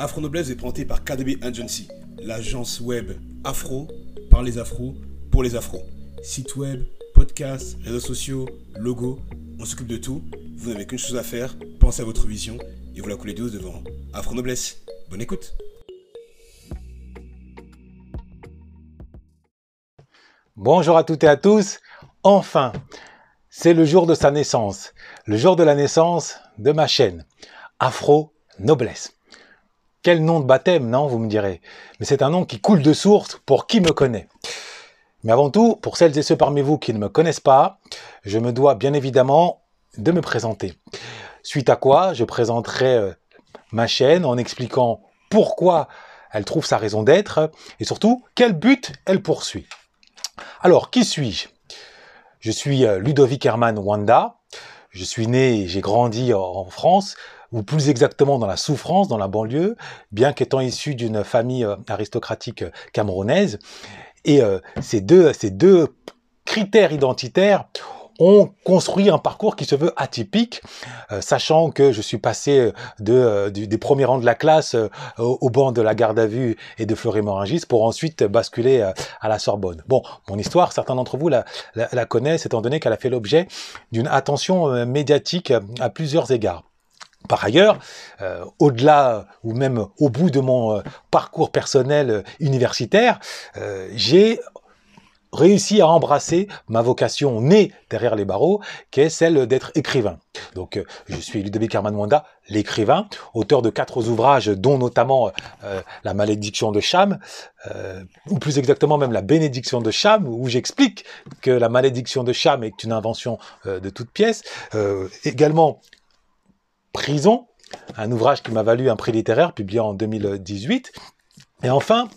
Afro Noblesse est présenté par KDB Agency, l'agence web afro par les afros pour les afros. Site web, podcast, réseaux sociaux, logo, on s'occupe de tout. Vous n'avez qu'une chose à faire, pensez à votre vision et vous la coulez douce devant Afro Noblesse. Bonne écoute. Bonjour à toutes et à tous. Enfin, c'est le jour de sa naissance, le jour de la naissance de ma chaîne, Afro Noblesse. Quel nom de baptême, non, vous me direz. Mais c'est un nom qui coule de source pour qui me connaît. Mais avant tout, pour celles et ceux parmi vous qui ne me connaissent pas, je me dois bien évidemment de me présenter. Suite à quoi, je présenterai euh, ma chaîne en expliquant pourquoi elle trouve sa raison d'être et surtout quel but elle poursuit. Alors, qui suis-je? Je suis euh, Ludovic Herman Wanda. Je suis né et j'ai grandi en France ou plus exactement dans la souffrance, dans la banlieue, bien qu'étant issu d'une famille euh, aristocratique euh, camerounaise. Et euh, ces, deux, ces deux critères identitaires ont construit un parcours qui se veut atypique, sachant que je suis passé de, des premiers rangs de la classe au, banc de la garde à vue et de Fleury-Morangis pour ensuite basculer à la Sorbonne. Bon, mon histoire, certains d'entre vous la, la, la, connaissent étant donné qu'elle a fait l'objet d'une attention médiatique à plusieurs égards. Par ailleurs, euh, au-delà ou même au bout de mon euh, parcours personnel euh, universitaire, j'ai réussi à embrasser ma vocation née derrière les barreaux, qui est celle d'être écrivain. Donc, je suis Ludovic Herman Wanda, l'écrivain, auteur de quatre ouvrages, dont notamment La malédiction de Cham, ou plus exactement même La bénédiction de Cham, où j'explique que la malédiction de Cham est une invention de toute pièce. également, Prison, un ouvrage qui m'a valu un prix littéraire publié en 2018. Et enfin,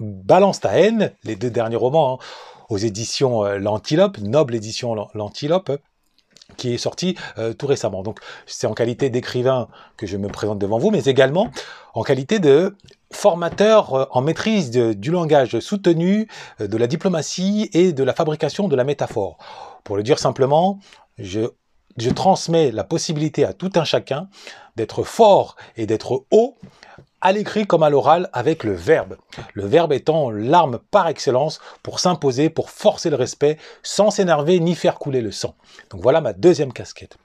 Balance ta haine, les deux derniers romans hein, aux éditions euh, L'Antilope, Noble édition L'Antilope, qui est sorti euh, tout récemment. Donc c'est en qualité d'écrivain que je me présente devant vous, mais également en qualité de formateur euh, en maîtrise du langage soutenu, de la diplomatie et de la fabrication de la métaphore. Pour le dire simplement, je je transmets la possibilité à tout un chacun d'être fort et d'être haut à l'écrit comme à l'oral avec le verbe. Le verbe étant l'arme par excellence pour s'imposer, pour forcer le respect, sans s'énerver ni faire couler le sang. Donc voilà ma deuxième casquette.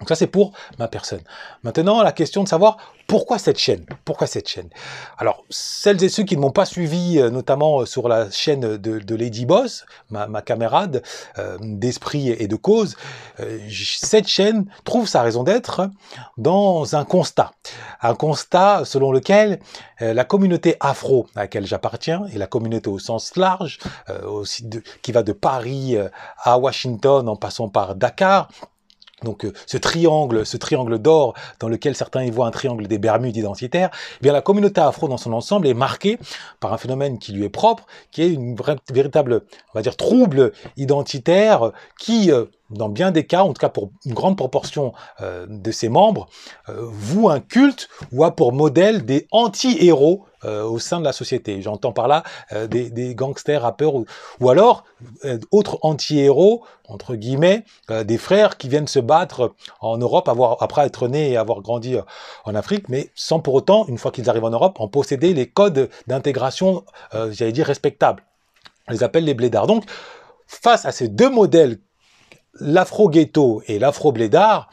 Donc ça c'est pour ma personne. Maintenant la question de savoir pourquoi cette chaîne? Pourquoi cette chaîne? Alors, celles et ceux qui ne m'ont pas suivi, euh, notamment euh, sur la chaîne de, Lady Boss, ma, camarade euh, d'esprit et de cause, cette chaîne trouve sa raison d'être dans un constat. Un constat selon lequel la communauté afro à laquelle j'appartiens, et la communauté au sens large, qui va de Paris à Washington en passant par Dakar, donc euh, ce triangle, ce triangle d'or dans lequel certains y voient un triangle des Bermudes identitaires, eh bien la communauté afro dans son ensemble est marquée par un phénomène qui lui est propre, qui est une véritable, on va dire, trouble identitaire qui, euh, dans bien des cas, en tout cas pour une grande proportion euh, de ses membres, voue un culte ou a pour modèle des anti-héros euh, au sein de la société. J'entends par là euh, des, des, gangsters, rappeurs, ou, ou alors euh, autres anti-héros, entre guillemets, des frères qui viennent se battre en Europe avoir, après être nés et avoir grandi en Afrique, mais sans pour autant, une fois qu'ils arrivent en Europe, en posséder les codes d'intégration, j'allais dire, respectables. On les appelle les blédards. Donc, face à ces deux modèles, l'afro-ghetto et l'afro-blédard,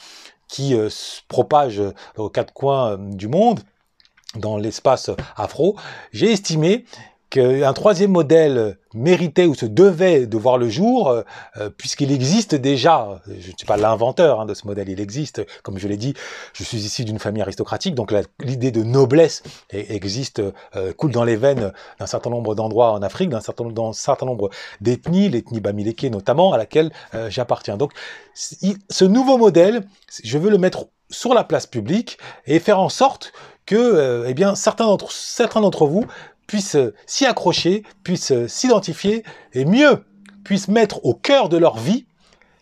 qui se propagent aux quatre coins du monde, dans l'espace afro, j'ai estimé qu'un troisième modèle méritait ou se devait de voir le jour, euh, euh, puisqu'il existe déjà, je ne suis pas l'inventeur hein, de ce modèle, il existe, comme je l'ai dit, je suis ici d'une famille aristocratique, donc l'idée de noblesse existe, euh, coule dans les veines d'un certain nombre d'endroits en Afrique, d'un certain, nombre d'ethnies, l'ethnie Bamileke notamment, à laquelle j'appartiens. Donc ce nouveau modèle, je veux le mettre sur la place publique et faire en sorte que euh, eh certains d'entre vous puissent euh, s'y accrocher, puissent euh, s'identifier et mieux puissent mettre au cœur de leur vie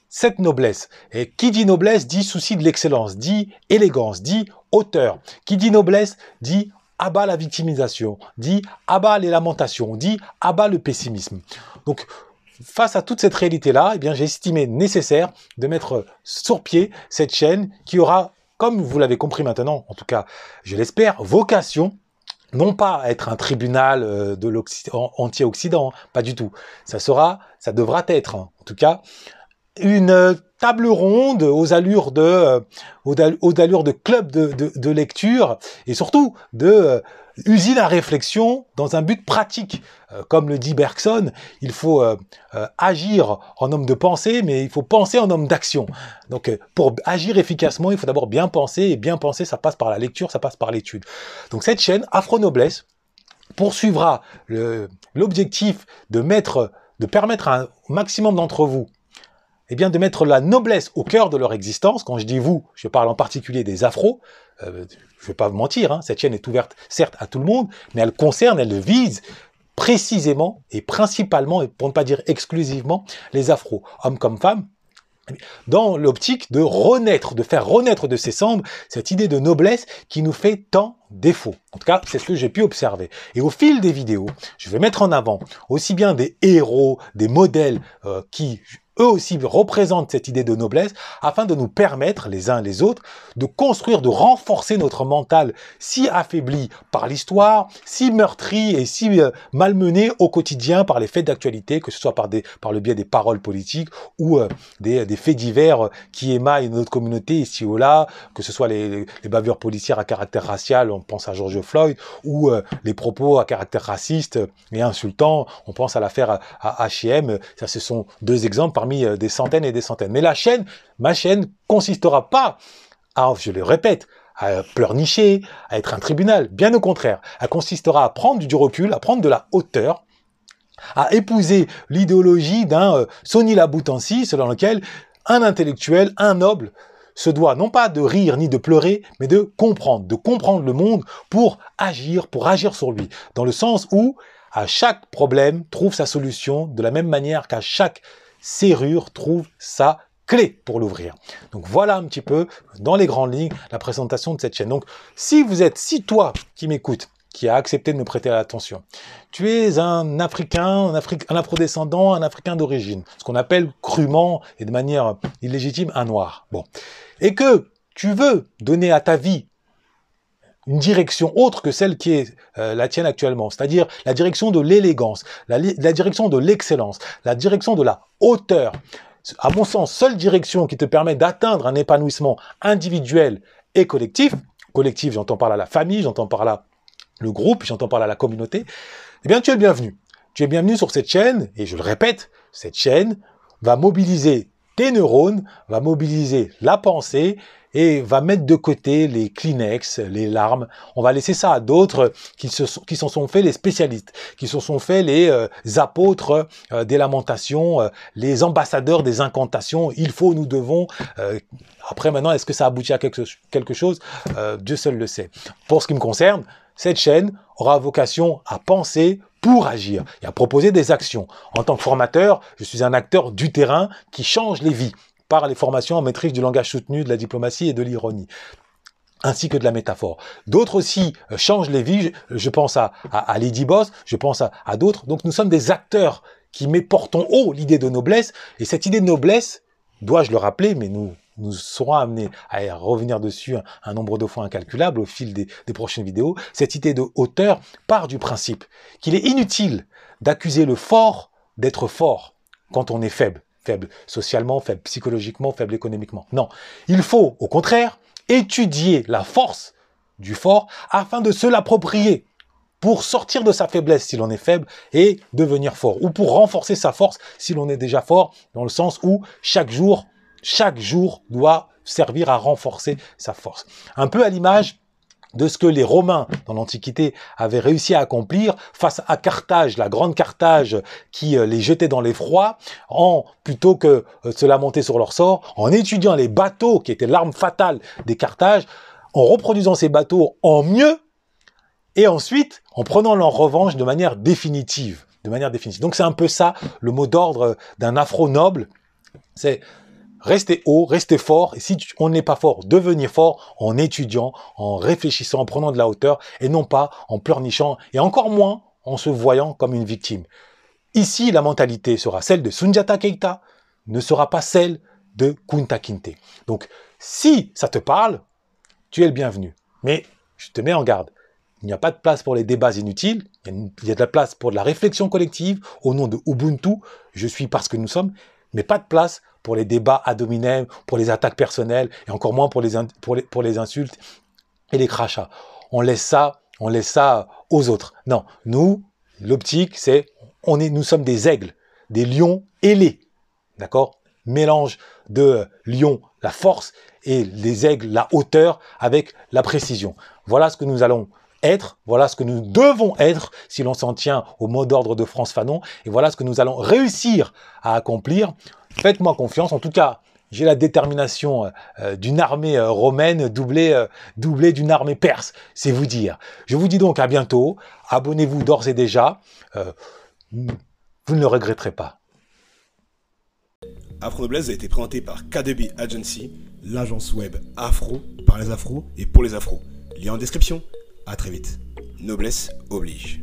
cette noblesse. Et qui dit noblesse dit souci de l'excellence, dit élégance, dit hauteur. Qui dit noblesse dit abat la victimisation, dit abat les lamentations, dit abat le pessimisme. Donc face à toute cette réalité-là, eh j'ai estimé nécessaire de mettre sur pied cette chaîne qui aura comme vous l'avez compris maintenant, en tout cas, je l'espère, vocation non pas être un tribunal euh, de anti-Occident, pas du tout. Ça sera, ça devra être, en tout cas, une table ronde aux allures de, euh, aux de club de, lecture et surtout de euh, usine à réflexion dans un but pratique. Euh, comme le dit Bergson, il faut euh, euh, agir en homme de pensée, mais il faut penser en homme d'action. Donc pour agir efficacement, il faut d'abord bien penser, et bien penser, ça passe par la lecture, ça passe par l'étude. Donc cette chaîne, Afro Noblesse, poursuivra l'objectif de mettre, de permettre à un maximum d'entre vous eh bien, de mettre la noblesse au cœur de leur existence. Quand je dis vous, je parle en particulier des afros. Euh, je ne vais pas vous mentir, hein, cette chaîne est ouverte certes à tout le monde, mais elle concerne, elle vise précisément et principalement, et pour ne pas dire exclusivement, les afros, hommes comme femmes, dans l'optique de renaître, de faire renaître de ses cendres cette idée de noblesse qui nous fait tant défaut. En tout cas, c'est ce que j'ai pu observer. Et au fil des vidéos, je vais mettre en avant aussi bien des héros, des modèles euh, qui eux aussi représentent cette idée de noblesse afin de nous permettre, les uns les autres, de construire, de renforcer notre mental si affaibli par l'histoire, si meurtri et si euh, malmené au quotidien par les faits d'actualité, que ce soit par, des, par le biais des paroles politiques ou euh, des, faits divers qui émaillent notre communauté ici ou là, que ce soit les, bavures policières à caractère racial, on pense à George Floyd, ou euh, les propos à caractère raciste et insultant, on pense à l'affaire à H&M, ça ce sont deux exemples euh, des centaines et des centaines. Mais la chaîne, ma chaîne, consistera pas à, je le répète, à pleurnicher, à être un tribunal. Bien au contraire, elle consistera à prendre du recul, à prendre de la hauteur, à épouser l'idéologie d'un euh, Sonny Laboutancy, selon lequel un intellectuel, un noble, se doit non pas de rire ni de pleurer, mais de comprendre, de comprendre le monde pour agir, pour agir sur lui, dans le sens où à chaque problème trouve sa solution de la même manière qu'à chaque serrure trouve sa clé pour l'ouvrir. Donc voilà un petit peu dans les grandes lignes la présentation de cette chaîne. Donc si vous êtes, si toi qui m'écoutes, qui a accepté de me prêter l'attention. Tu es un Africain, un, Afrique, un afrodescendant, un Africain d'origine, ce qu'on appelle crûment et de manière illégitime un noir. Bon, et que tu veux donner à ta vie une direction autre que celle qui est euh, la tienne actuellement, c'est-à-dire la direction de l'élégance, la, direction de l'excellence, la direction de la hauteur. À mon sens, seule direction qui te permet d'atteindre un épanouissement individuel et collectif, collectif j'entends par là la famille, j'entends par là le groupe, j'entends par là la communauté, eh bien tu es bienvenu. Tu es bienvenu sur cette chaîne, et je le répète, cette chaîne va mobiliser tes neurones, va mobiliser la pensée et va mettre de côté les Kleenex, les larmes. On va laisser ça à d'autres qui se sont, qui s'en sont fait les spécialistes, qui se sont fait les euh, apôtres euh, des lamentations, euh, les ambassadeurs des incantations. Il faut, nous devons. après, maintenant, est-ce que ça aboutit à quelque, quelque chose? Dieu seul le sait. Pour ce qui me concerne, cette chaîne aura vocation à penser pour agir et à proposer des actions. En tant que formateur, je suis un acteur du terrain qui change les vies les formations en maîtrise du langage soutenu, de la diplomatie et de l'ironie ainsi que de la métaphore. D'autres aussi euh, changent les vies, je, pense à, à, Lady Boss, je pense à, à d'autres. Donc nous sommes des acteurs qui portons haut l'idée de noblesse, et cette idée de noblesse, dois-je le rappeler, mais nous nous serons amenés à revenir dessus un, nombre de fois incalculable au fil des, prochaines vidéos, cette idée de hauteur part du principe qu'il est inutile d'accuser le fort d'être fort quand on est faible. Faible socialement, faible psychologiquement, faible économiquement. Non. Il faut, au contraire, étudier la force du fort afin de se l'approprier pour sortir de sa faiblesse si l'on est faible et devenir fort, ou pour renforcer sa force si l'on est déjà fort, dans le sens où chaque jour chaque jour doit servir à renforcer sa force. Un peu à l'image de ce que les Romains dans l'Antiquité avaient réussi à accomplir face à Carthage, la grande Carthage qui euh, les jetait dans l'effroi, en plutôt que de euh, se lamenter sur leur sort, en étudiant les bateaux qui étaient l'arme fatale des Carthages, en reproduisant ces bateaux en mieux, et ensuite en prenant leur revanche de manière définitive. De manière définitive. Donc c'est un peu ça le mot d'ordre d'un afro-noble. C'est Restez haut, restez fort. Et si on n'est pas fort, devenez fort en étudiant, en réfléchissant, en prenant de la hauteur, et non pas en pleurnichant, et encore moins en se voyant comme une victime. Ici, la mentalité sera celle de Sunjata Keita, ne sera pas celle de Kunta Kinte. Donc, si ça te parle, tu es le bienvenu. Mais je te mets en garde. Il n'y a pas de place pour les débats inutiles, il y a de la place pour de la réflexion collective au nom de Ubuntu, je suis parce que nous sommes, mais pas de place pour les débats ad hominem, pour les attaques personnelles, et encore moins pour les, pour les, pour les insultes et les crachats. On laisse ça, on laisse ça aux autres. Non, nous, l'optique, c'est, on est, nous sommes des aigles, des lions ailés, d'accord? Mélange de lion, la force, et les aigles, la hauteur, avec la précision. Voilà ce que nous allons voilà ce que nous devons être si l'on s'en tient au mot d'ordre de France Fanon, et voilà ce que nous allons réussir à accomplir. Faites-moi confiance, en tout cas, j'ai la détermination euh, d'une armée euh, romaine doublée, euh, d'une armée perse, c'est vous dire. Je vous dis donc à bientôt, abonnez-vous d'ores et déjà, vous ne le regretterez pas. Afro a été présenté par KDB Agency, l'agence web afro par les afros et pour les afros. Lien en description. À très vite. Noblesse oblige.